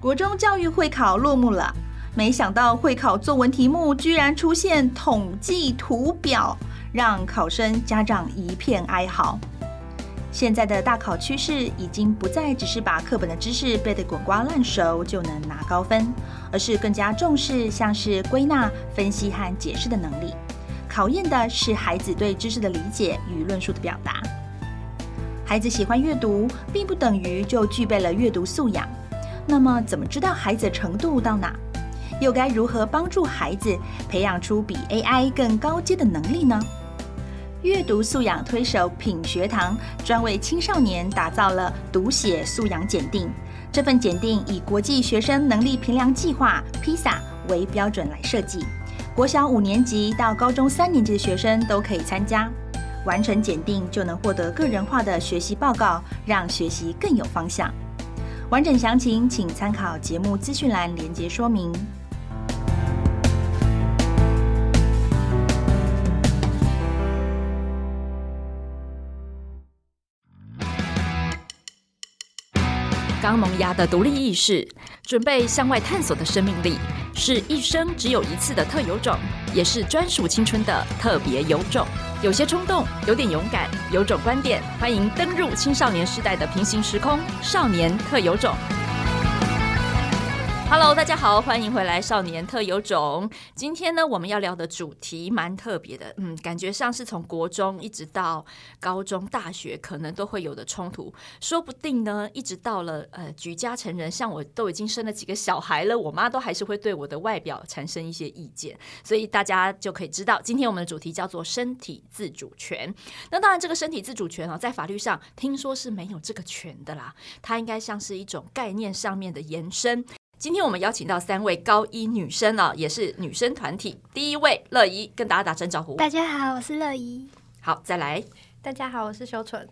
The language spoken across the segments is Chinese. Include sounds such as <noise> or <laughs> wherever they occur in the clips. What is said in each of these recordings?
国中教育会考落幕了，没想到会考作文题目居然出现统计图表，让考生家长一片哀嚎。现在的大考趋势已经不再只是把课本的知识背得滚瓜烂熟就能拿高分，而是更加重视像是归纳、分析和解释的能力，考验的是孩子对知识的理解与论述的表达。孩子喜欢阅读，并不等于就具备了阅读素养。那么，怎么知道孩子的程度到哪？又该如何帮助孩子培养出比 AI 更高阶的能力呢？阅读素养推手品学堂专为青少年打造了读写素养检定。这份检定以国际学生能力评量计划 （PISA） 为标准来设计，国小五年级到高中三年级的学生都可以参加。完成检定就能获得个人化的学习报告，让学习更有方向。完整详情请参考节目资讯栏连接说明。萌芽的独立意识，准备向外探索的生命力，是一生只有一次的特有种，也是专属青春的特别有种。有些冲动，有点勇敢，有种观点，欢迎登入青少年时代的平行时空，少年特有种。Hello，大家好，欢迎回来《少年特有种》。今天呢，我们要聊的主题蛮特别的，嗯，感觉上是从国中一直到高中、大学，可能都会有的冲突。说不定呢，一直到了呃举家成人，像我都已经生了几个小孩了，我妈都还是会对我的外表产生一些意见。所以大家就可以知道，今天我们的主题叫做身体自主权。那当然，这个身体自主权啊，在法律上听说是没有这个权的啦，它应该像是一种概念上面的延伸。今天我们邀请到三位高一女生啊，也是女生团体。第一位乐怡，跟大家打声招呼。大家好，我是乐怡。好，再来。大家好，我是修纯。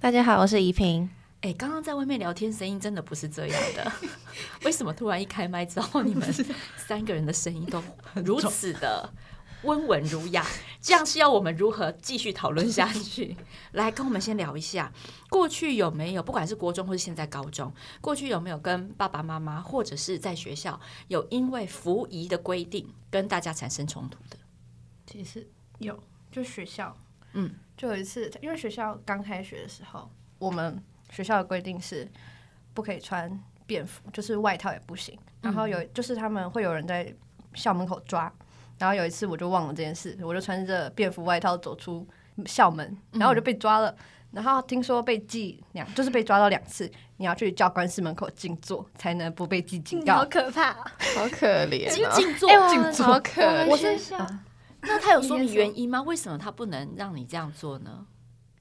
大家好，我是怡萍。哎，刚刚在外面聊天，声音真的不是这样的。<laughs> 为什么突然一开麦之后，你们三个人的声音都如此的？温文儒雅，这样是要我们如何继续讨论下去？<laughs> 来，跟我们先聊一下，过去有没有，不管是国中或是现在高中，过去有没有跟爸爸妈妈或者是在学校有因为服仪的规定跟大家产生冲突的？其实有，就学校，嗯，就有一次，因为学校刚开学的时候，我们学校的规定是不可以穿便服，就是外套也不行。然后有，就是他们会有人在校门口抓。然后有一次我就忘了这件事，我就穿着便服外套走出校门，然后我就被抓了。嗯、然后听说被记两，就是被抓到两次，你要去教官室门口静坐，才能不被记警告。好可怕，<laughs> 好可怜、哦，静坐，静坐，好可怜。我在想，那他有说明原因吗？为什么他不能让你这样做呢？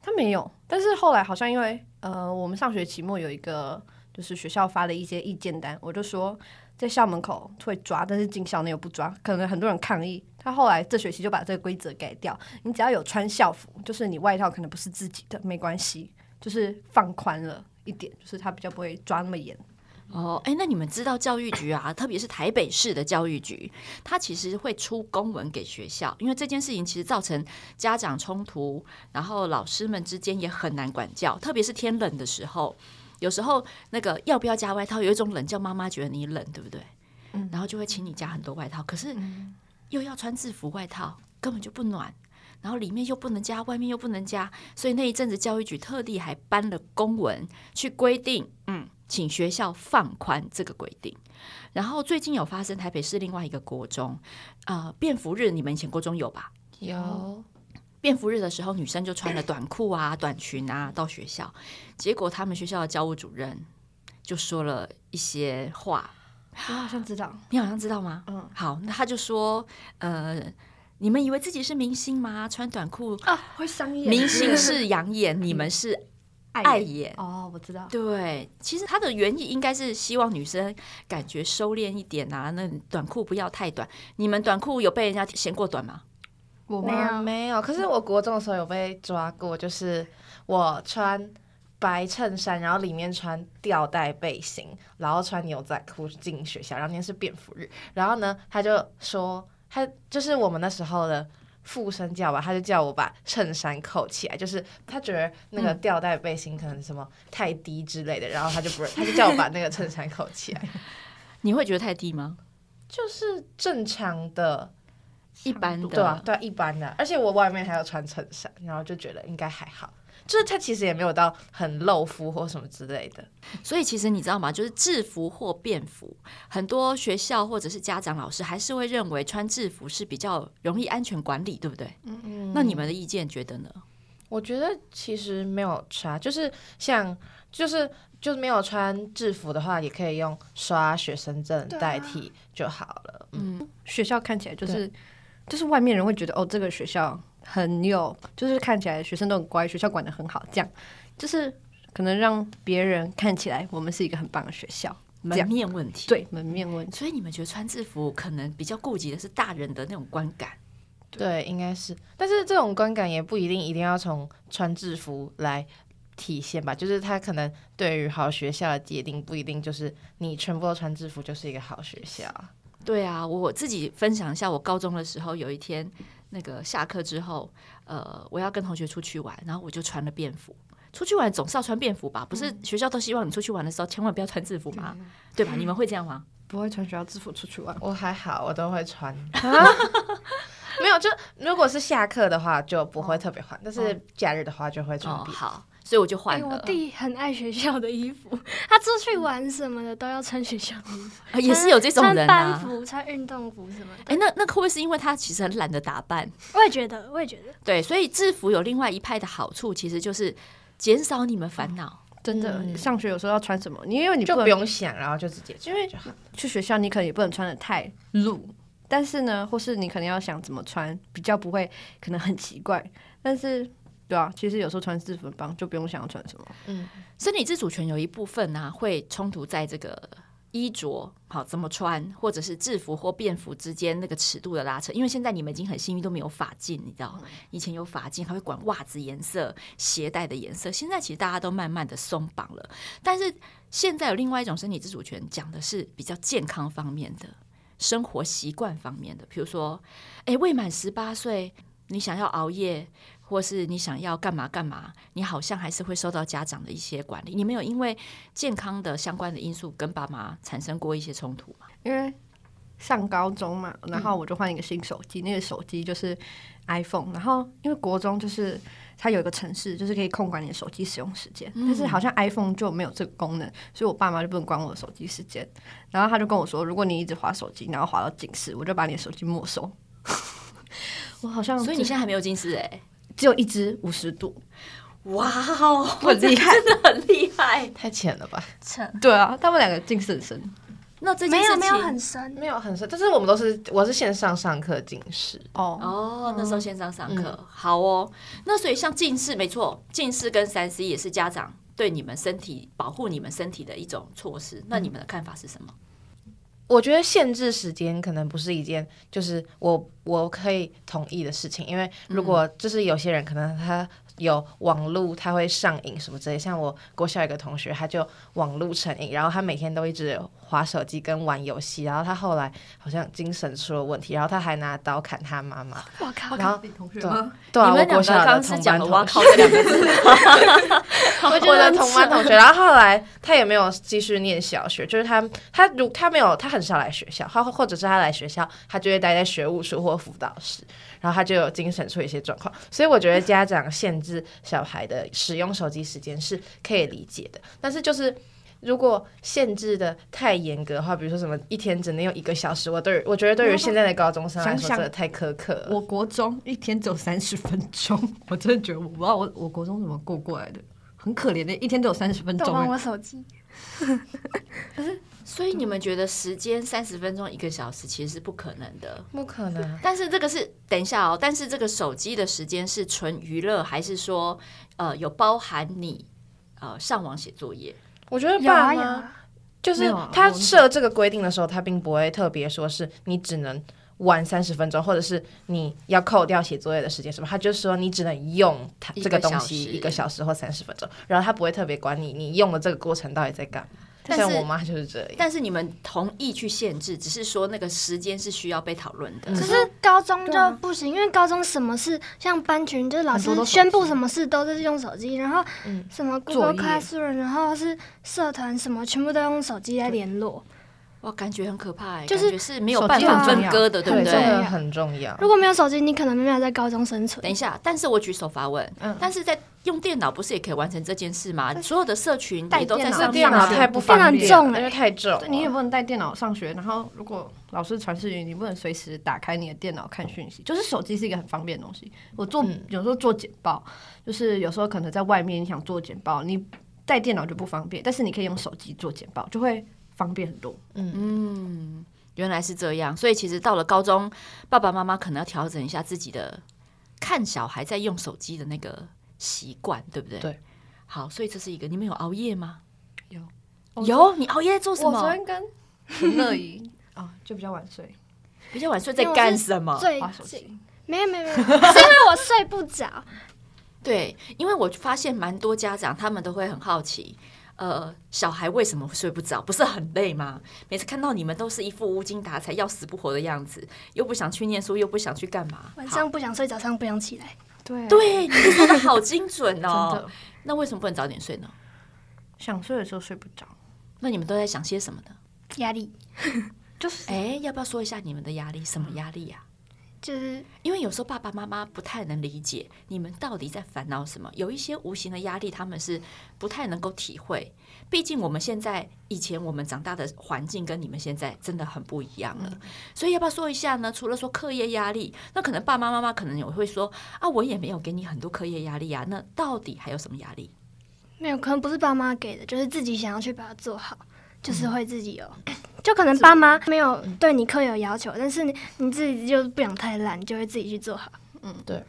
他没有，但是后来好像因为呃，我们上学期末有一个就是学校发的一些意见单，我就说。在校门口会抓，但是进校内又不抓，可能很多人抗议。他后来这学期就把这个规则改掉，你只要有穿校服，就是你外套可能不是自己的，没关系，就是放宽了一点，就是他比较不会抓那么严。哦，哎，那你们知道教育局啊，特别是台北市的教育局，他其实会出公文给学校，因为这件事情其实造成家长冲突，然后老师们之间也很难管教，特别是天冷的时候。有时候那个要不要加外套，有一种冷叫妈妈觉得你冷，对不对？嗯，然后就会请你加很多外套，可是又要穿制服外套，根本就不暖，然后里面又不能加，外面又不能加，所以那一阵子教育局特地还颁了公文去规定，嗯，请学校放宽这个规定。然后最近有发生台北市另外一个国中，呃，便服日，你们以前国中有吧？有。便服日的时候，女生就穿了短裤啊、短裙啊到学校，结果他们学校的教务主任就说了一些话。我好像知道，你好像知道吗？嗯，好，那他就说，呃，你们以为自己是明星吗？穿短裤啊会伤眼，明星是 <laughs> 养眼，你们是碍眼。哦，我知道。对，其实他的原意应该是希望女生感觉收敛一点啊，那短裤不要太短。你们短裤有被人家嫌过短吗？我没有没有，可是我国中的时候有被抓过，就是我穿白衬衫，然后里面穿吊带背心，然后穿牛仔裤进学校，然后那天是便服日，然后呢，他就说他就是我们那时候的附身教吧，他就叫我把衬衫扣起来，就是他觉得那个吊带背心可能什么太低之类的，嗯、然后他就不，他就叫我把那个衬衫扣起来。<laughs> 你会觉得太低吗？就是正常的，一般的，对啊，对啊，一般的。而且我外面还要穿衬衫，然后就觉得应该还好。就是它其实也没有到很露肤或什么之类的，所以其实你知道吗？就是制服或便服，很多学校或者是家长老师还是会认为穿制服是比较容易安全管理，对不对？嗯嗯。那你们的意见觉得呢？我觉得其实没有差，就是像就是就是没有穿制服的话，也可以用刷学生证代替就好了。啊、嗯，学校看起来就是就是外面人会觉得哦，这个学校。很有，就是看起来学生都很乖，学校管得很好，这样就是可能让别人看起来我们是一个很棒的学校。门面问题，对，门面问题。所以你们觉得穿制服可能比较顾及的是大人的那种观感？对，应该是。但是这种观感也不一定一定要从穿制服来体现吧？就是他可能对于好学校的界定不一定就是你全部都穿制服就是一个好学校。对啊，我自己分享一下，我高中的时候有一天。那个下课之后，呃，我要跟同学出去玩，然后我就穿了便服。出去玩总是要穿便服吧？不是学校都希望你出去玩的时候千万不要穿制服吗？对吧？你们会这样吗？<laughs> 不会穿学校制服出去玩。我还好，我都会穿。<laughs> 没有，就如果是下课的话就不会特别换，但是假日的话就会穿。好。所以我就换了。我弟很爱学校的衣服，<laughs> 他出去玩什么的都要穿学校的衣服，也是有这种人啊。穿班服、穿运动服什么的。哎，那那会不会是因为他其实很懒得打扮？我也觉得，我也觉得。对，所以制服有另外一派的好处，其实就是减少你们烦恼。真的，你上学有时候要穿什么，你因为你就不用想，然后就直接因为去学校你可能也不能穿的太露，但是呢，或是你可能要想怎么穿比较不会可能很奇怪，但是。对啊，其实有时候穿制服很棒，就不用想要穿什么。嗯，身体自主权有一部分呢、啊，会冲突在这个衣着好怎么穿，或者是制服或便服之间那个尺度的拉扯。因为现在你们已经很幸运都没有法禁，你知道，以前有法禁还会管袜子颜色、鞋带的颜色。现在其实大家都慢慢的松绑了，但是现在有另外一种身体自主权，讲的是比较健康方面的生活习惯方面的，比如说，哎，未满十八岁，你想要熬夜。或是你想要干嘛干嘛，你好像还是会受到家长的一些管理。你没有因为健康的相关的因素跟爸妈产生过一些冲突吗？因为上高中嘛，然后我就换一个新手机，嗯、那个手机就是 iPhone。然后因为国中就是它有一个城市，就是可以控管你的手机使用时间，嗯、但是好像 iPhone 就没有这个功能，所以我爸妈就不能管我的手机时间。然后他就跟我说，如果你一直划手机，然后划到近视，我就把你的手机没收。<laughs> 我好像，所以你现在还没有近视哎、欸。只有一支五十度，哇哦，<laughs> 很厉害，真的很厉害，太浅了吧？浅，对啊，他们两个近视很深，那这没有没有很深，没有很深，但是我们都是我是线上上课近视。哦。哦，那时候线上上课、嗯、好哦，那所以像近视没错，近视跟三 C 也是家长对你们身体保护你们身体的一种措施，那你们的看法是什么？我觉得限制时间可能不是一件就是我我可以同意的事情，因为如果就是有些人可能他。有网路，他会上瘾什么之类。像我国小一个同学，他就网路成瘾，然后他每天都一直滑手机跟玩游戏，然后他后来好像精神出了问题，然后他还拿刀砍他妈妈。我靠！然后对，对啊，我国小的同班同学。<laughs> 我的同班同学，然后后来他也没有继续念小学，就是他他如他没有他很少来学校，他或者是他来学校，他就会待在学务处或辅导室。然后他就有精神出一些状况，所以我觉得家长限制小孩的使用手机时间是可以理解的。但是就是如果限制的太严格的话，比如说什么一天只能用一个小时，我对我觉得对于现在的高中生来说真的太苛刻了。我国中一天只有三十分钟，我真的觉得我不知道我我国中怎么过过来的，很可怜的，一天只有三十分钟。玩我手机。<laughs> 可是。所以你们觉得时间三十分钟一个小时其实是不可能的，不可能。但是这个是等一下哦，但是这个手机的时间是纯娱乐，还是说呃有包含你呃上网写作业？我觉得爸妈就是他设这个规定的时候，他并不会特别说是你只能玩三十分钟，或者是你要扣掉写作业的时间什么，他就是说你只能用它这个东西一个小时或三十分钟，然后他不会特别管你你用的这个过程到底在干嘛。但是我妈就是这样。但是你们同意去限制，只是说那个时间是需要被讨论的。可是高中就不行，因为高中什么事，像班群，就是老师宣布什么事都是用手机，然后什么 Google Classroom，然后是社团什么，全部都用手机来联络。哇，感觉很可怕哎，就是是没有办法分割的，对不对？这个很重要。如果没有手机，你可能没有在高中生存。等一下，但是我举手发问，嗯，但是在用电脑不是也可以完成这件事吗？所有的社群也都在上电脑，太不方便，重，因为太重。你也不能带电脑上学，然后如果老师传视频，你不能随时打开你的电脑看讯息。就是手机是一个很方便的东西。我做有时候做简报，就是有时候可能在外面你想做简报，你带电脑就不方便，但是你可以用手机做简报，就会。方便很多，嗯嗯，原来是这样，所以其实到了高中，爸爸妈妈可能要调整一下自己的看小孩在用手机的那个习惯，对不对？对，好，所以这是一个，你们有熬夜吗？有，有，你熬夜做什么？我昨天跟陈乐怡啊，<laughs> 就比较晚睡，比较晚睡在干什么？滑手机？没有没有没有，是因为我睡不着。对，因为我发现蛮多家长他们都会很好奇。呃，小孩为什么会睡不着？不是很累吗？每次看到你们都是一副无精打采、要死不活的样子，又不想去念书，又不想去干嘛？晚上不想睡，早上不想起来。对对，你说的好精准哦。<laughs> 真的。那为什么不能早点睡呢？想睡的时候睡不着。那你们都在想些什么呢？压力。<laughs> 就是，哎，要不要说一下你们的压力？什么压力呀？就是因为有时候爸爸妈妈不太能理解你们到底在烦恼什么，有一些无形的压力，他们是不太能够体会。毕竟我们现在以前我们长大的环境跟你们现在真的很不一样了，所以要不要说一下呢？除了说课业压力，那可能爸爸妈妈可能也会说啊，我也没有给你很多课业压力啊，那到底还有什么压力？没有，可能不是爸妈给的，就是自己想要去把它做好。就是会自己有，<clears throat> 就可能爸妈没有对你课有要求，但是你你自己就不想太懒，就会自己去做好。嗯，对，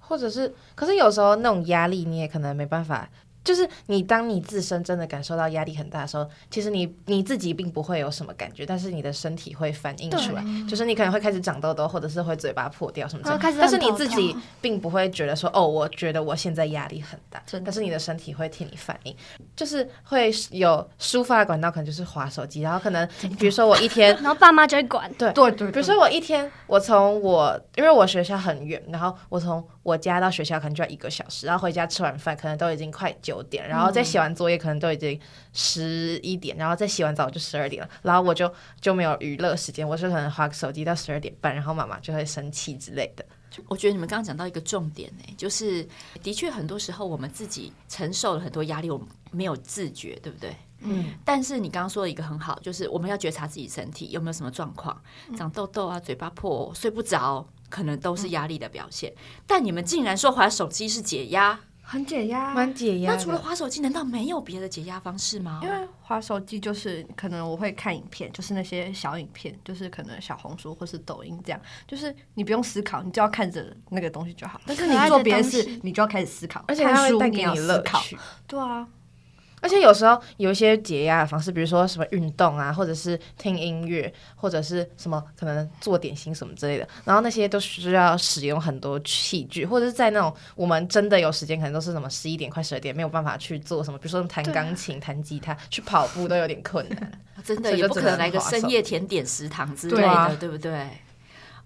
或者是，可是有时候那种压力你也可能没办法。就是你，当你自身真的感受到压力很大的时候，其实你你自己并不会有什么感觉，但是你的身体会反应出来，就是你可能会开始长痘痘，或者是会嘴巴破掉什么之类的。但是你自己并不会觉得说，哦，我觉得我现在压力很大，但是你的身体会替你反应，就是会有抒发的管道，可能就是划手机，然后可能比如说我一天，<laughs> 然后爸妈就会管，对对对，比如说我一天，我从我因为我学校很远，然后我从我家到学校可能就要一个小时，然后回家吃完饭可能都已经快九点，然后再写完作业可能都已经十一点，然后再洗完澡就十二点了，然后我就就没有娱乐时间，我是可能划个手机到十二点半，然后妈妈就会生气之类的。我觉得你们刚刚讲到一个重点呢，就是的确很多时候我们自己承受了很多压力，我们没有自觉，对不对？嗯。但是你刚刚说的一个很好，就是我们要觉察自己身体有没有什么状况，长痘痘啊，嘴巴破，睡不着。可能都是压力的表现，嗯、但你们竟然说划手机是解压，很解压，蛮解压。那除了滑手机，难道没有别的解压方式吗？因为滑手机就是可能我会看影片，就是那些小影片，就是可能小红书或是抖音这样，就是你不用思考，你就要看着那个东西就好。但是你做别的事，你就要开始思考，而且它会带给你乐趣。对啊。而且有时候有一些解压的方式，比如说什么运动啊，或者是听音乐，或者是什么可能做点心什么之类的。然后那些都需要使用很多器具，或者是在那种我们真的有时间，可能都是什么十一点快十二点没有办法去做什么，比如说弹钢琴、弹吉他、去跑步都有点困难。<laughs> 真的也不可能来个深夜甜点食堂之类的，对，啊、对不对？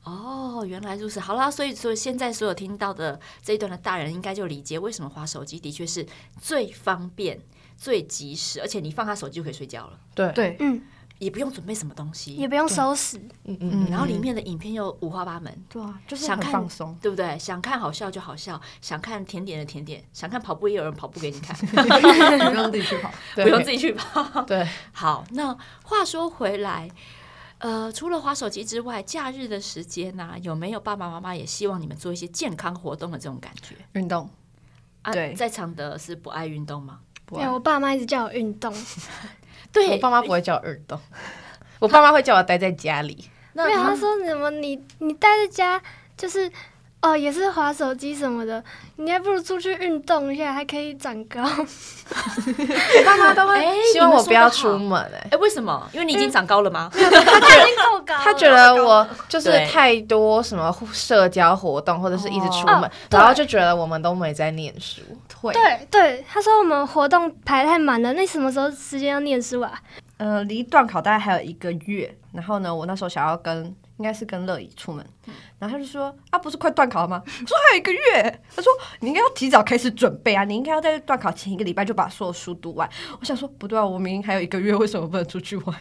哦，原来如此。好啦，所以说现在所有听到的这一段的大人应该就理解为什么划手机的确是最方便。最及时，而且你放下手机就可以睡觉了。对。对，嗯，也不用准备什么东西，也不用收拾，嗯嗯，然后里面的影片又五花八门，对啊，就是想看放松，对不对？想看好笑就好笑，想看甜点的甜点，想看跑步也有人跑步给你看，<laughs> 不用自己去跑，<laughs> 不用自己去跑。对，好，那话说回来，呃，除了滑手机之外，假日的时间呢，有没有爸爸妈妈也希望你们做一些健康活动的这种感觉？运动，对，在场的是不爱运动吗？没有，我爸妈一直叫我运动。<laughs> 对，我爸妈不会叫我运动，<laughs> 我爸妈会叫我待在家里。没有，他说什么你你待在家就是哦，也是滑手机什么的，你还不如出去运动一下，还可以长高。<laughs> 爸妈都会希望我不要出门哎、欸，哎，为什么？因为你已经长高了吗？<laughs> 他已经够高了，他觉得我就是太多什么社交活动，或者是一直出门，哦、然后就觉得我们都没在念书。对对，他说我们活动排太满了，那什么时候时间要念书啊？呃，离段考大概还有一个月，然后呢，我那时候想要跟。应该是跟乐怡出门，然后他就说啊，不是快断考了吗？我说还有一个月。他说你应该要提早开始准备啊，你应该要在断考前一个礼拜就把所有书读完。我想说不对啊，我明明还有一个月，为什么不能出去玩？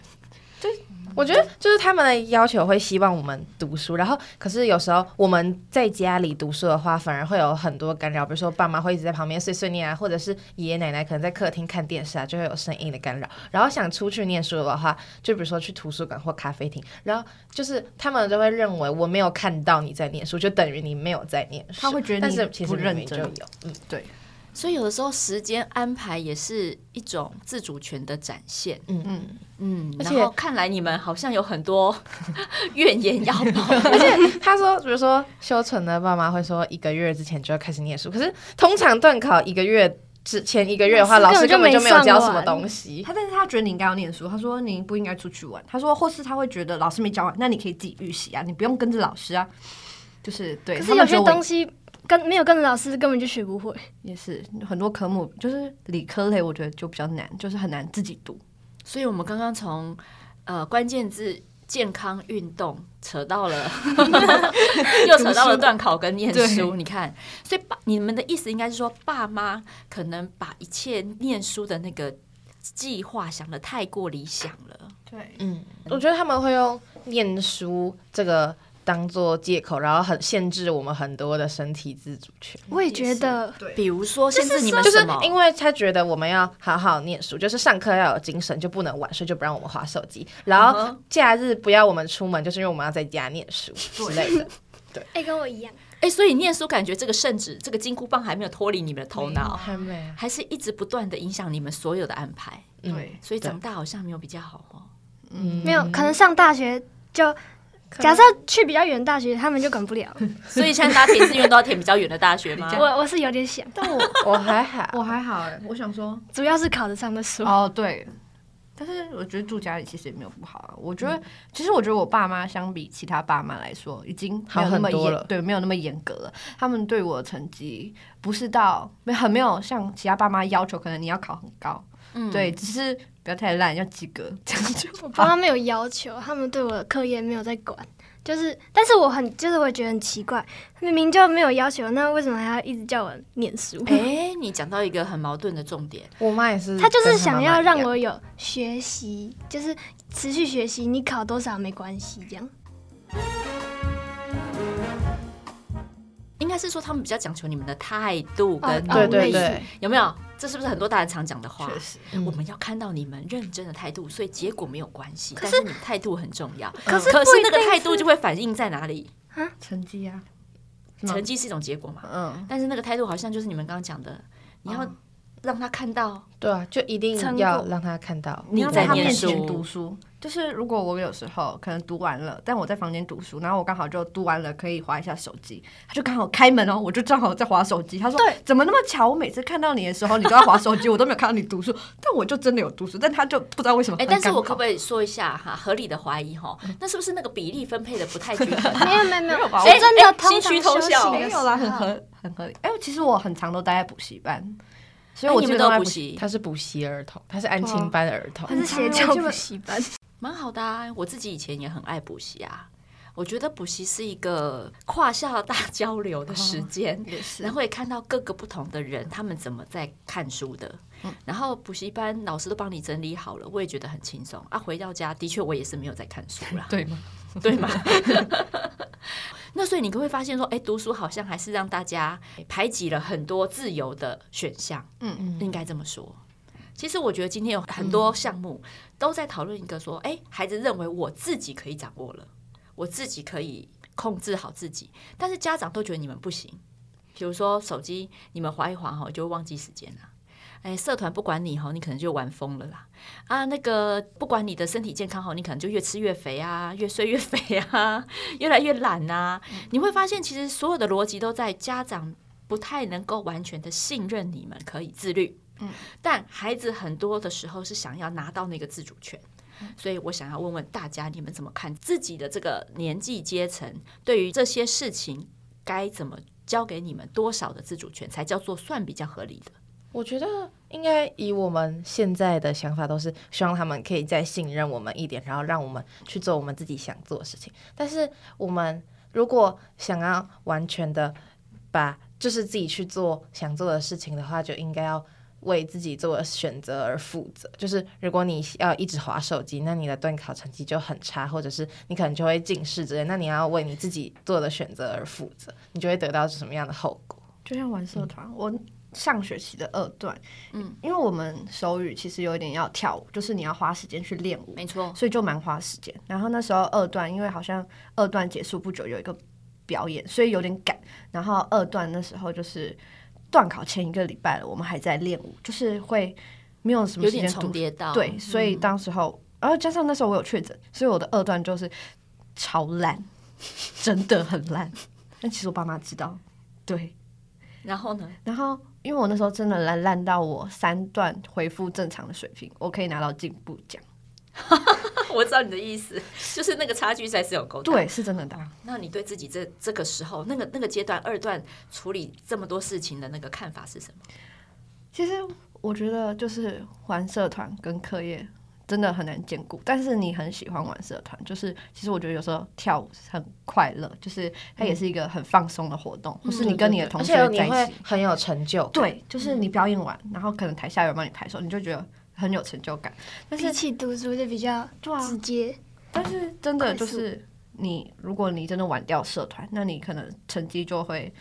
对。我觉得就是他们的要求会希望我们读书，然后可是有时候我们在家里读书的话，反而会有很多干扰，比如说爸妈会一直在旁边碎碎念啊，或者是爷爷奶奶可能在客厅看电视啊，就会有声音的干扰。然后想出去念书的话，就比如说去图书馆或咖啡厅，然后就是他们就会认为我没有看到你在念书，就等于你没有在念书。他会觉得。但是其实明明就有，嗯，对。所以有的时候时间安排也是一种自主权的展现。嗯嗯嗯。而且看来你们好像有很多 <laughs> 怨言要报。<laughs> 而且他说，比如说修纯的爸妈会说一个月之前就要开始念书，可是通常段考一个月之前一个月的话，老师根本就没有教什么东西。他但是他觉得你应该要念书，他说你不应该出去玩。他说或是他会觉得老师没教完，那你可以自己预习啊，你不用跟着老师啊。就是对，可是有些东西。跟没有跟着老师根本就学不会，也是很多科目就是理科类，我觉得就比较难，就是很难自己读。所以我们刚刚从呃关键字健康运动扯到了，<laughs> 又扯到了断考跟念书。你看，所以爸你们的意思应该是说，爸妈可能把一切念书的那个计划想的太过理想了。对，嗯，我觉得他们会用念书这个。当做借口，然后很限制我们很多的身体自主权。我也觉得，比如说限制你们什么？就是因为他觉得我们要好好念书，就是上课要有精神，就不能晚睡，就不让我们划手机。然后假日不要我们出门，就是因为我们要在家念书之类的。<laughs> 对，哎，跟我一样。哎，所以念书感觉这个圣旨，这个金箍棒还没有脱离你们的头脑，还没，还是一直不断的影响你们所有的安排。对，所以长大好像没有比较好哦。嗯，没有，可能上大学就。假设去比较远的大学，他们就管不了。<laughs> 所以现在大家填志愿都要填比较远的大学吗？我我是有点想，但我我还好，<laughs> 我还好哎。我想说，主要是考得上的书。哦，对。但是我觉得住家里其实也没有不好啊。我觉得，其实我觉得我爸妈相比其他爸妈来说，已经没有那么严，对，没有那么严格了。他们对我的成绩不是到没很没有像其他爸妈要求，可能你要考很高。嗯，对，只是不要太烂，要及格这样就。我爸妈没有要求，他们对我的课业没有在管。就是，但是我很，就是我觉得很奇怪，明明就没有要求，那为什么还要一直叫我念书？哎、欸，<laughs> 你讲到一个很矛盾的重点，我妈也是，她就是想要让我有学习，就是持续学习，你考多少没关系，这样。应该是说他们比较讲求你们的态度跟对、哦、对对，有没有？这是不是很多大人常讲的话？确实，嗯、我们要看到你们认真的态度，所以结果没有关系，可是但是你态度很重要。可是，可是那个态度就会反映在哪里？啊，成绩啊，成绩是一种结果嘛。嗯，但是那个态度好像就是你们刚刚讲的，你要让他看到，对啊，就一定要让他看到你在他面前读书。就是如果我有时候可能读完了，但我在房间读书，然后我刚好就读完了，可以划一下手机，他就刚好开门哦，我就正好在划手机。他说：“对，怎么那么巧？我每次看到你的时候，你都在划手机，我都没有看到你读书。但我就真的有读书，但他就不知道为什么。”哎，但是我可不可以说一下哈？合理的怀疑哈，那是不是那个比例分配的不太均衡？没有没有没有，哎，真的心虚偷笑，没有啦，很合很合理。哎，其实我很常都待在补习班，所以我基本都补习。他是补习儿童，他是安亲班的儿童，他是邪教补习班。蛮好的啊，我自己以前也很爱补习啊。我觉得补习是一个跨校大交流的时间，然后也看到各个不同的人，他们怎么在看书的。然后补习班老师都帮你整理好了，我也觉得很轻松啊。回到家，的确我也是没有在看书啦，<laughs> 对吗？对吗？<laughs> <laughs> 那所以你会发现说，哎，读书好像还是让大家排挤了很多自由的选项。嗯嗯，应该这么说。其实我觉得今天有很多项目都在讨论一个说，哎，孩子认为我自己可以掌握了，我自己可以控制好自己，但是家长都觉得你们不行。比如说手机，你们划一划哈，就会忘记时间了。哎，社团不管你哈，你可能就玩疯了啦。啊，那个不管你的身体健康好，你可能就越吃越肥啊，越睡越肥啊，<laughs> 越来越懒啊。你会发现，其实所有的逻辑都在家长不太能够完全的信任你们可以自律。嗯，但孩子很多的时候是想要拿到那个自主权。所以我想要问问大家，你们怎么看自己的这个年纪阶层，对于这些事情该怎么交给你们多少的自主权，才叫做算比较合理的？我觉得应该以我们现在的想法，都是希望他们可以再信任我们一点，然后让我们去做我们自己想做的事情。但是我们如果想要完全的把就是自己去做想做的事情的话，就应该要。为自己做的选择而负责，就是如果你要一直划手机，那你的段考成绩就很差，或者是你可能就会近视之类。那你要为你自己做的选择而负责，你就会得到什么样的后果？就像玩社团，嗯、我上学期的二段，嗯，因为我们手语其实有一点要跳舞，就是你要花时间去练舞，没错，所以就蛮花时间。然后那时候二段，因为好像二段结束不久有一个表演，所以有点赶。然后二段那时候就是。段考前一个礼拜了，我们还在练舞，就是会没有什么时间重叠到。对，所以当时候，然后、嗯、加上那时候我有确诊，所以我的二段就是超烂，<laughs> 真的很烂。但其实我爸妈知道，对。然后呢？然后因为我那时候真的烂烂到我三段恢复正常的水平，我可以拿到进步奖。<laughs> 我知道你的意思，就是那个差距才是有够大。对，是真的大。那你对自己这这个时候，那个那个阶段二段处理这么多事情的那个看法是什么？其实我觉得就是玩社团跟课业真的很难兼顾，但是你很喜欢玩社团，就是其实我觉得有时候跳舞很快乐，就是它也是一个很放松的活动，或、嗯、是你跟你的同学在一起很有成就。对，就是你表演完，然后可能台下有人帮你拍手，你就觉得。很有成就感，但是比起读书就比较直接。但是真的就是你，如果你真的玩掉社团，那你可能成绩就会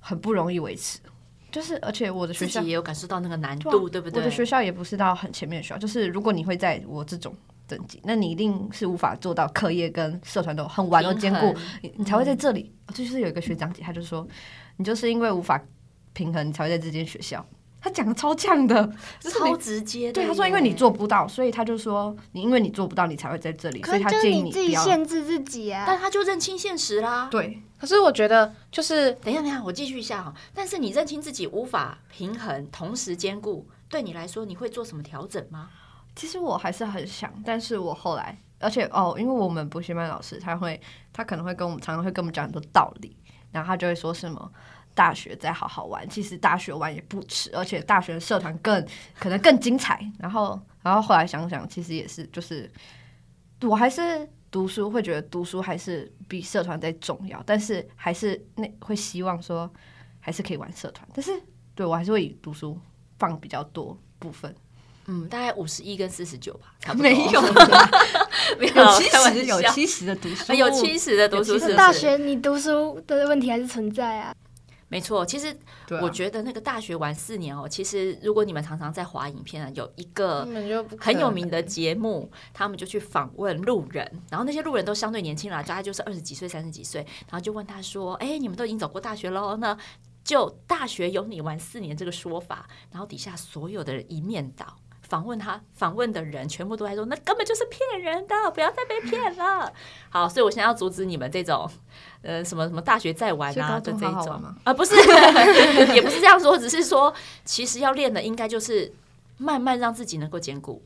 很不容易维持。就是而且我的学校也有感受到那个难度，对不对？我的学校也不是到很前面的学校，就是如果你会在我这种等级，那你一定是无法做到课业跟社团都很完都兼顾，你你才会在这里。就是有一个学长姐，他就说，你就是因为无法平衡，你才会在这间学校。他讲的超呛的，超直接的。对，他说，因为你做不到，所以他就说你因为你做不到，你才会在这里。所以他建议你自己限制自己啊。但他就认清现实啦。对，可是我觉得就是等一下，等一下，我继续一下哈。但是你认清自己无法平衡，同时兼顾，对你来说，你会做什么调整吗？其实我还是很想，但是我后来，而且哦，因为我们补习班老师他会，他可能会跟我们常常会跟我们讲很多道理，然后他就会说什么。大学再好好玩，其实大学玩也不迟，而且大学的社团更可能更精彩。然后，然后后来想想，其实也是，就是我还是读书，会觉得读书还是比社团再重要。但是还是那会希望说，还是可以玩社团。但是对我还是会以读书放比较多部分。嗯，大概五十一跟四十九吧，差不多。没有，<laughs> 没有七十，有七十的读书，有七十的读书。是大学你读书的问题还是存在啊？没错，其实我觉得那个大学玩四年哦，其实如果你们常常在滑影片啊，有一个很有名的节目，他们就去访问路人，然后那些路人都相对年轻啦，大概就是二十几岁、三十几岁，然后就问他说：“哎，你们都已经走过大学喽？那就大学有你玩四年这个说法？”然后底下所有的人一面倒。访问他，访问的人全部都在说，那根本就是骗人的，不要再被骗了。好，所以我现在要阻止你们这种，呃，什么什么大学在玩啊就这种啊，不是，<laughs> 也不是这样说，只是说，其实要练的应该就是慢慢让自己能够兼顾，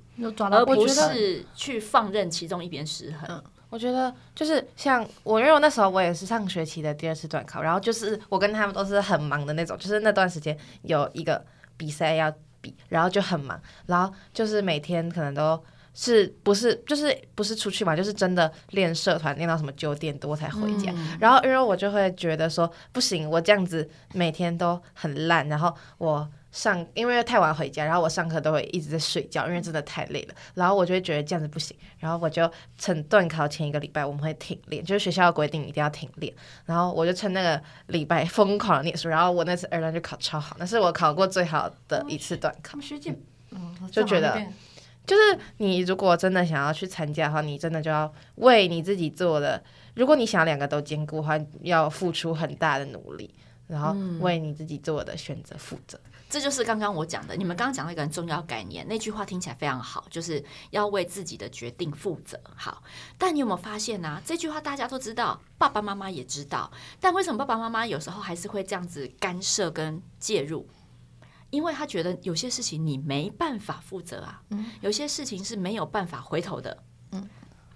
而不是去放任其中一边失衡。嗯，我觉得就是像我，因为我那时候我也是上学期的第二次段考，然后就是我跟他们都是很忙的那种，就是那段时间有一个比赛要比。然后就很忙，然后就是每天可能都是不是就是不是出去嘛，就是真的练社团练到什么九点多才回家。嗯、然后因为我就会觉得说不行，我这样子每天都很烂，然后我。上因为太晚回家，然后我上课都会一直在睡觉，因为真的太累了。然后我就会觉得这样子不行，然后我就趁段考前一个礼拜我们会停练，就是学校规定一定要停练。然后我就趁那个礼拜疯狂的念书，然后我那次二段就考超好，那是我考过最好的一次段考。学姐，就觉得就是你如果真的想要去参加的话，你真的就要为你自己做的。如果你想两个都兼顾的话，要付出很大的努力，然后为你自己做的选择负责。这就是刚刚我讲的，你们刚刚讲了一个很重要概念，那句话听起来非常好，就是要为自己的决定负责。好，但你有没有发现呢、啊？这句话大家都知道，爸爸妈妈也知道，但为什么爸爸妈妈有时候还是会这样子干涉跟介入？因为他觉得有些事情你没办法负责啊，有些事情是没有办法回头的。嗯，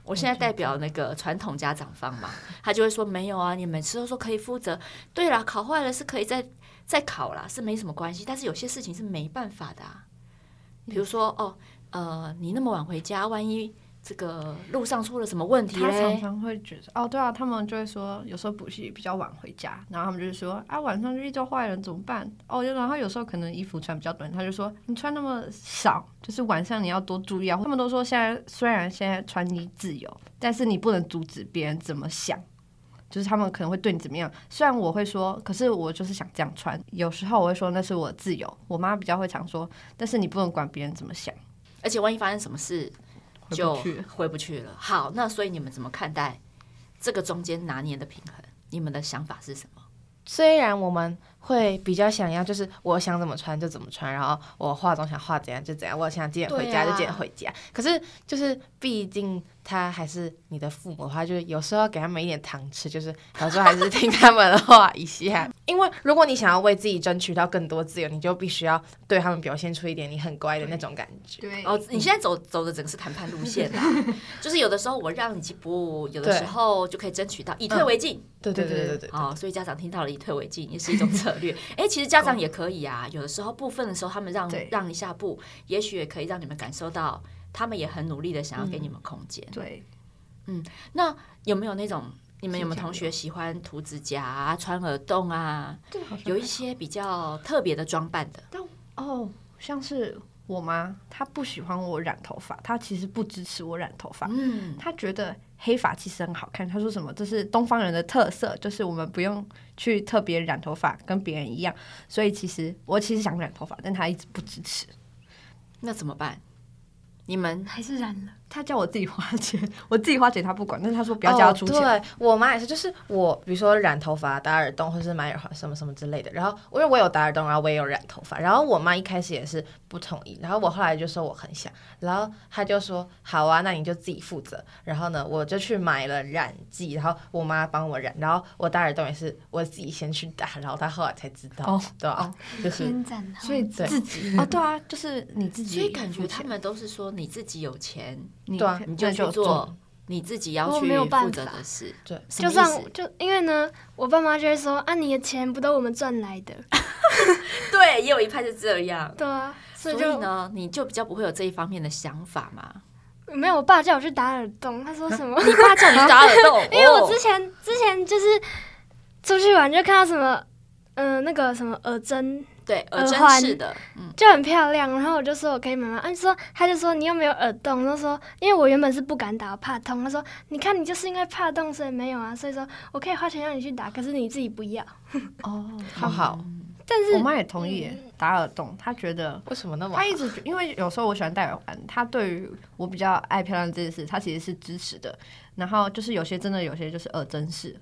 我现在代表那个传统家长方嘛，他就会说没有啊，你每次都说可以负责。对啦，考坏了是可以再再考啦，是没什么关系。但是有些事情是没办法的啊，比如说哦，呃，你那么晚回家，万一。这个路上出了什么问题？他常常会觉得哦，对啊，他们就会说，有时候补习比较晚回家，然后他们就是说啊，晚上就遇到坏人怎么办？哦，然后有时候可能衣服穿比较短，他就说你穿那么少，就是晚上你要多注意啊。他们都说现在虽然现在穿衣自由，但是你不能阻止别人怎么想，就是他们可能会对你怎么样。虽然我会说，可是我就是想这样穿。有时候我会说那是我的自由。我妈比较会常说，但是你不能管别人怎么想，而且万一发生什么事。就回不去了。好，那所以你们怎么看待这个中间拿捏的平衡？你们的想法是什么？虽然我们会比较想要，就是我想怎么穿就怎么穿，然后我化妆想化怎样就怎样，我想几点回家就几点回家。可是就是毕竟。他还是你的父母的话，就是有时候要给他们一点糖吃，就是有时候还是听他们的话一下。<laughs> 因为如果你想要为自己争取到更多自由，你就必须要对他们表现出一点你很乖的那种感觉。对，哦，你现在走走的整个是谈判路线啦，<laughs> 就是有的时候我让你几步，有的时候就可以争取到以退为进。对对对对对。哦，所以家长听到了以退为进也是一种策略。<laughs> 哎，其实家长也可以啊，有的时候部分的时候他们让让一下步，也许也可以让你们感受到。他们也很努力的想要给你们空间。嗯，对，嗯，那有没有那种你们有没有同学喜欢涂指甲啊、穿耳洞啊？对，有一些比较特别的装扮的。但哦，像是我妈，她不喜欢我染头发，她其实不支持我染头发。嗯，她觉得黑发其实很好看。她说什么？这是东方人的特色，就是我们不用去特别染头发，跟别人一样。所以其实我其实想染头发，但她一直不支持。那怎么办？你们还是染了。他叫我自己花钱，我自己花钱他不管，但是他说不要叫他出钱。Oh, 对，我妈也是，就是我比如说染头发、打耳洞，或是买耳环什么什么之类的。然后因为我有打耳洞，然后我也有染头发，然后我妈一开始也是不同意，然后我后来就说我很想，然后她就说好啊，那你就自己负责。然后呢，我就去买了染剂，然后我妈帮我染，然后我打耳洞也是我自己先去打，然后她后来才知道。哦，对啊，就是所以自己啊，对啊，就是你自己。所以感觉他们都是说你自己有钱。对啊，你就去做你自己要去负责的事。对，就算就因为呢，我爸妈就会说啊，你的钱不都我们赚来的？<laughs> 对，也有一派是这样。对啊，所以，所以呢，你就比较不会有这一方面的想法嘛？没有，我爸叫我去打耳洞，他说什么？你爸叫你去打耳洞？<laughs> 因为我之前之前就是出去玩，就看到什么，嗯、呃，那个什么耳针。对，耳环的，嗯，就很漂亮。然后我就说我可以买吗？啊，说他就说你又没有耳洞，他说因为我原本是不敢打，我怕痛。他说你看你就是因为怕痛，所以没有啊。所以说我可以花钱让你去打，可是你自己不要。<laughs> 哦，好好。但是我妈也同意打耳洞，她觉得为什么那么？她一直因为有时候我喜欢戴耳环，她对于我比较爱漂亮这件事，她其实是支持的。然后就是有些真的有些就是耳针式，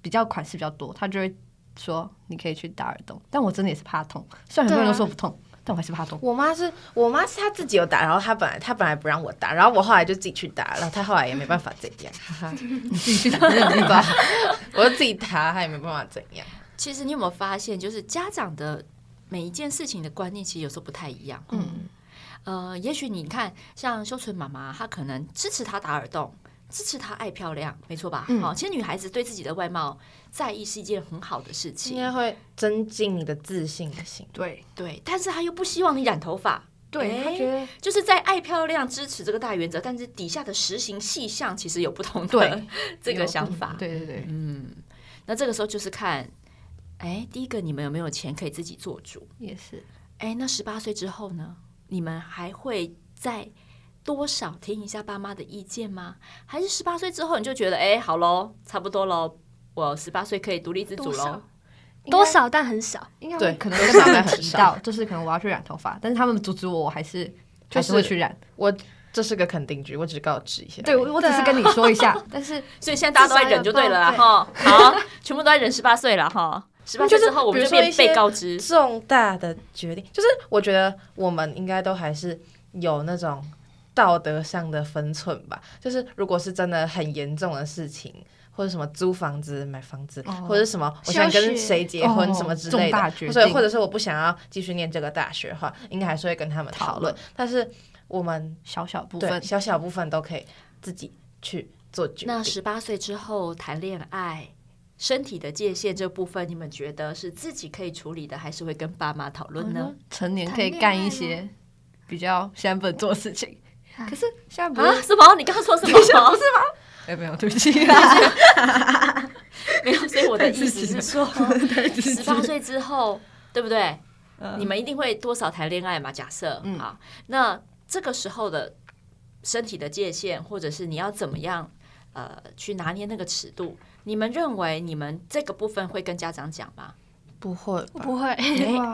比较款式比较多，她就会。说你可以去打耳洞，但我真的也是怕痛。虽然很多人都说不痛，啊、但我还是怕痛。我妈是我妈是她自己有打，然后她本来她本来不让我打，然后我后来就自己去打，然后她后来也没办法怎样。你自己去打，对吧？我就自己打，她也没办法怎样。其实你有没有发现，就是家长的每一件事情的观念，其实有时候不太一样。嗯，呃，也许你看，像修纯妈妈，她可能支持她打耳洞。支持她爱漂亮，没错吧？好、嗯，其实女孩子对自己的外貌在意是一件很好的事情，应该会增进你的自信心。对对，但是她又不希望你染头发。对，她觉得就是在爱漂亮支持这个大原则，但是底下的实行细项其实有不同的 <laughs> 这个想法。对对对，嗯，那这个时候就是看，哎，第一个你们有没有钱可以自己做主？也是。哎，那十八岁之后呢？你们还会在？多少听一下爸妈的意见吗？还是十八岁之后你就觉得哎、欸，好喽，差不多喽，我十八岁可以独立自主喽？多少但很少，应该对，可能跟他们提到，就是可能我要去染头发，但是他们阻止我，我还是还是会去染。我这是个肯定句，我只是告知一下。对，我只是跟你说一下，<laughs> 但是所以现在大家都在忍就对了啦哈。好，全部都在忍十八岁了哈。十八岁之后我们就变被告知重大的决定，就是我觉得我们应该都还是有那种道德上的分寸吧。就是如果是真的很严重的事情，或者什么租房子、买房子，哦、或者什么我想跟谁结婚什么之类的，哦、所以或者是我不想要继续念这个大学的话，应该还是会跟他们讨论。但是我们小小部分，小小部分都可以自己去做决定。那十八岁之后谈恋爱，身体的界限这部分，你们觉得是自己可以处理的，还是会跟爸妈讨论呢？成年可以干一些比较现在不能做事情，可是现在不是什么？你刚刚说什么？不是吗？哎，没有，对不起，<laughs> 没有。所以我的意思是说，十八岁之后，对不对？你们一定会多少谈恋爱嘛？假设啊，那。这个时候的身体的界限，或者是你要怎么样呃去拿捏那个尺度？你们认为你们这个部分会跟家长讲吗？不会，不会。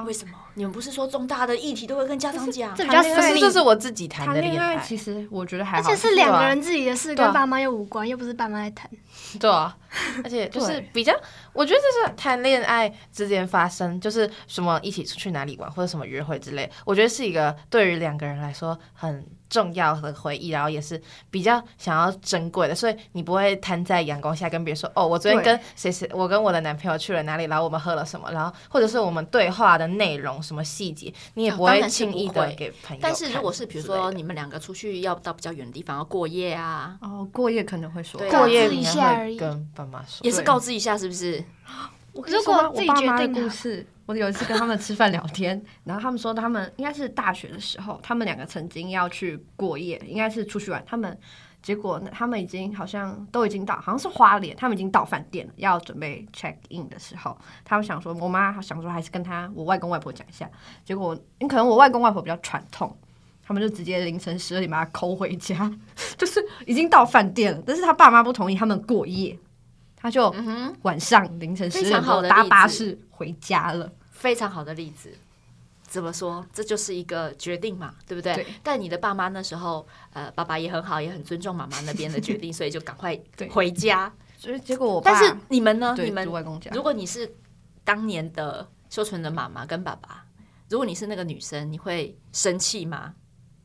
为什么？你们不是说重大的议题都会跟家长讲？这比较私密，这是我自己谈的恋爱。其实我觉得还好，而且是两个人自己的事，跟爸妈又无关，又不是爸妈在谈。<laughs> 对啊，而且就是比较，我觉得这是谈恋爱之间发生，就是什么一起出去哪里玩，或者什么约会之类，我觉得是一个对于两个人来说很。重要的回忆，然后也是比较想要珍贵的，所以你不会摊在阳光下跟别人说哦，我昨天跟谁谁，我跟我的男朋友去了哪里，然后我们喝了什么，然后或者是我们对话的内容什么细节，你也不会轻易的给朋友。但是如果是比如说你们两个出去要到比较远的地方要过夜啊，哦，过夜可能会说。过夜一下而已，跟爸妈说。也是告知一下是不是？我如果我爸妈的故事。我有一次跟他们吃饭聊天，然后他们说他们应该是大学的时候，他们两个曾经要去过夜，应该是出去玩。他们结果呢，他们已经好像都已经到，好像是花莲，他们已经到饭店了，要准备 check in 的时候，他们想说，我妈想说还是跟他我外公外婆讲一下。结果因可能我外公外婆比较传统，他们就直接凌晨十二点把他抠回家，<laughs> 就是已经到饭店了，但是他爸妈不同意他们过夜。他就晚上凌晨十点多搭巴士回家了，非常好的例子。怎么说？这就是一个决定嘛，对不对？对。但你的爸妈那时候，呃，爸爸也很好，也很尊重妈妈那边的决定，<laughs> 所以就赶快回家。所以结果我，但是你们呢？你们如果你是当年的秀纯的妈妈跟爸爸，如果你是那个女生，你会生气吗？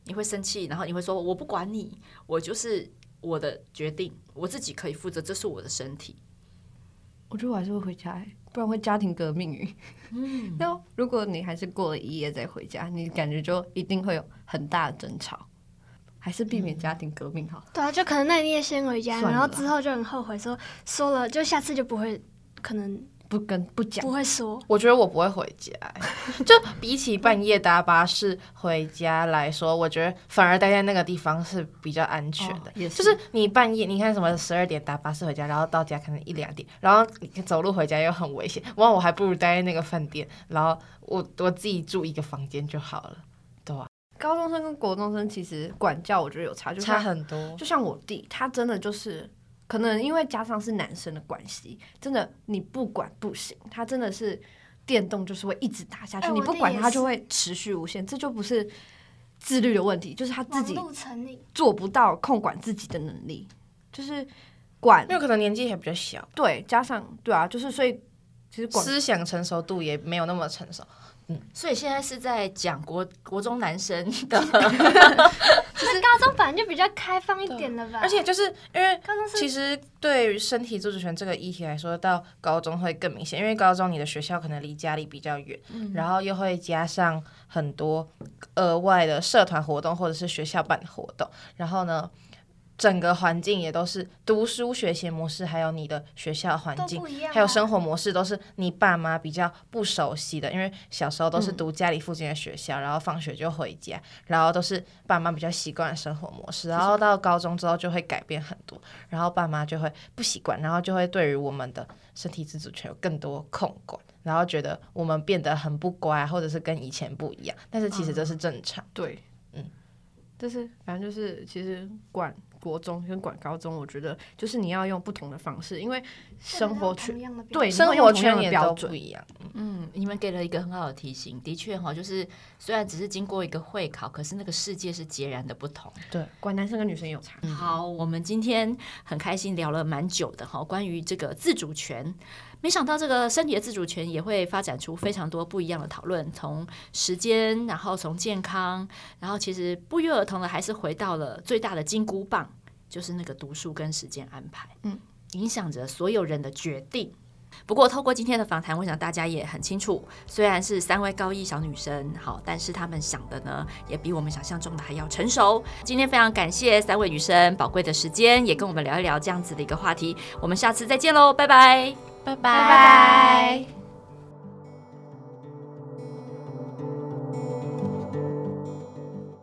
你会生气，然后你会说：“我不管你，我就是我的决定，我自己可以负责，这是我的身体。”我觉得我还是会回家，不然会家庭革命。嗯，<laughs> 那如果你还是过了一夜再回家，你感觉就一定会有很大的争吵，还是避免家庭革命好。对啊，就可能那一夜先回家，然后之后就很后悔说，说说了就下次就不会可能。不跟不讲，不会说。我觉得我不会回家，<laughs> 就比起半夜搭巴士回家来说，我觉得反而待在那个地方是比较安全的。哦、是就是你半夜，你看什么十二点搭巴士回家，然后到家可能一两点，然后你走路回家又很危险。哇，我还不如待在那个饭店，然后我我自己住一个房间就好了，对吧？高中生跟国中生其实管教我觉得有差，就差很多。就像我弟，他真的就是。可能因为加上是男生的关系，真的你不管不行，他真的是电动就是会一直打下去，你不管他就会持续无限，这就不是自律的问题，就是他自己做不到控管自己的能力，就是管，因为可能年纪还比较小，对，加上对啊，就是所以其实管思想成熟度也没有那么成熟。嗯，所以现在是在讲国国中男生的，其实高中反正就比较开放一点了吧。而且就是因为其实对于身体自主权这个议题来说，到高中会更明显，因为高中你的学校可能离家里比较远，嗯、然后又会加上很多额外的社团活动或者是学校办的活动，然后呢，整个环境也都是读书学习模式，还有你的学校环境，还有生活模式，都是你爸妈比较不熟悉的。因为小时候都是读家里附近的学校，嗯、然后放学就回家，然后都是爸妈比较习惯的生活模式。然后到高中之后就会改变很多，然后爸妈就会不习惯，然后就会对于我们的身体自主权有更多控管，然后觉得我们变得很不乖，或者是跟以前不一样。但是其实这是正常。嗯、对，嗯，就是反正就是其实管。国中跟管高中，我觉得就是你要用不同的方式，因为生活圈对生活圈也都不一样。嗯，你们给了一个很好的提醒，的确哈，就是虽然只是经过一个会考，可是那个世界是截然的不同。对，管男生跟女生有差。好，我们今天很开心聊了蛮久的哈，关于这个自主权。没想到这个身体的自主权也会发展出非常多不一样的讨论，从时间，然后从健康，然后其实不约而同的还是回到了最大的金箍棒，就是那个读书跟时间安排，嗯，影响着所有人的决定。不过，透过今天的访谈，我想大家也很清楚，虽然是三位高一小女生，好，但是她们想的呢，也比我们想象中的还要成熟。今天非常感谢三位女生宝贵的时间，也跟我们聊一聊这样子的一个话题。我们下次再见喽，拜拜，拜拜，拜拜。